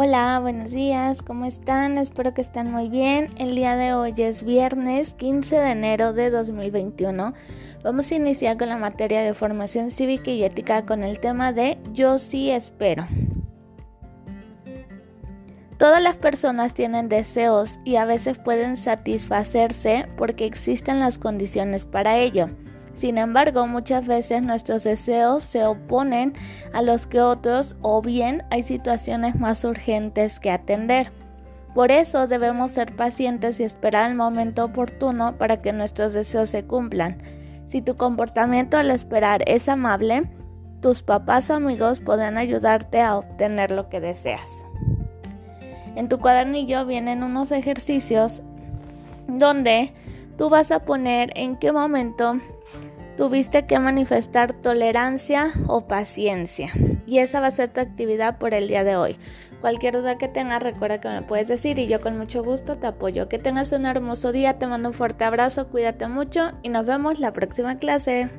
Hola, buenos días, ¿cómo están? Espero que estén muy bien. El día de hoy es viernes 15 de enero de 2021. Vamos a iniciar con la materia de formación cívica y ética con el tema de Yo sí espero. Todas las personas tienen deseos y a veces pueden satisfacerse porque existen las condiciones para ello. Sin embargo, muchas veces nuestros deseos se oponen a los que otros o bien hay situaciones más urgentes que atender. Por eso debemos ser pacientes y esperar el momento oportuno para que nuestros deseos se cumplan. Si tu comportamiento al esperar es amable, tus papás o amigos podrán ayudarte a obtener lo que deseas. En tu cuadernillo vienen unos ejercicios donde tú vas a poner en qué momento tuviste que manifestar tolerancia o paciencia. Y esa va a ser tu actividad por el día de hoy. Cualquier duda que tengas, recuerda que me puedes decir y yo con mucho gusto te apoyo. Que tengas un hermoso día, te mando un fuerte abrazo, cuídate mucho y nos vemos la próxima clase.